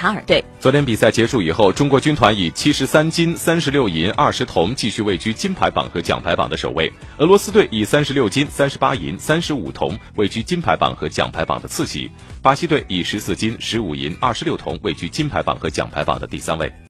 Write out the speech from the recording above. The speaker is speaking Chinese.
卡尔。队昨天比赛结束以后中国军团以七十三金三十六银二十铜继续位居金牌榜和奖牌榜的首位。俄罗斯队以三十六金三十八银三十五铜位居金牌榜和奖牌榜的次席。巴西队以十四金十五银二十六铜位居金牌榜和奖牌榜的第三位。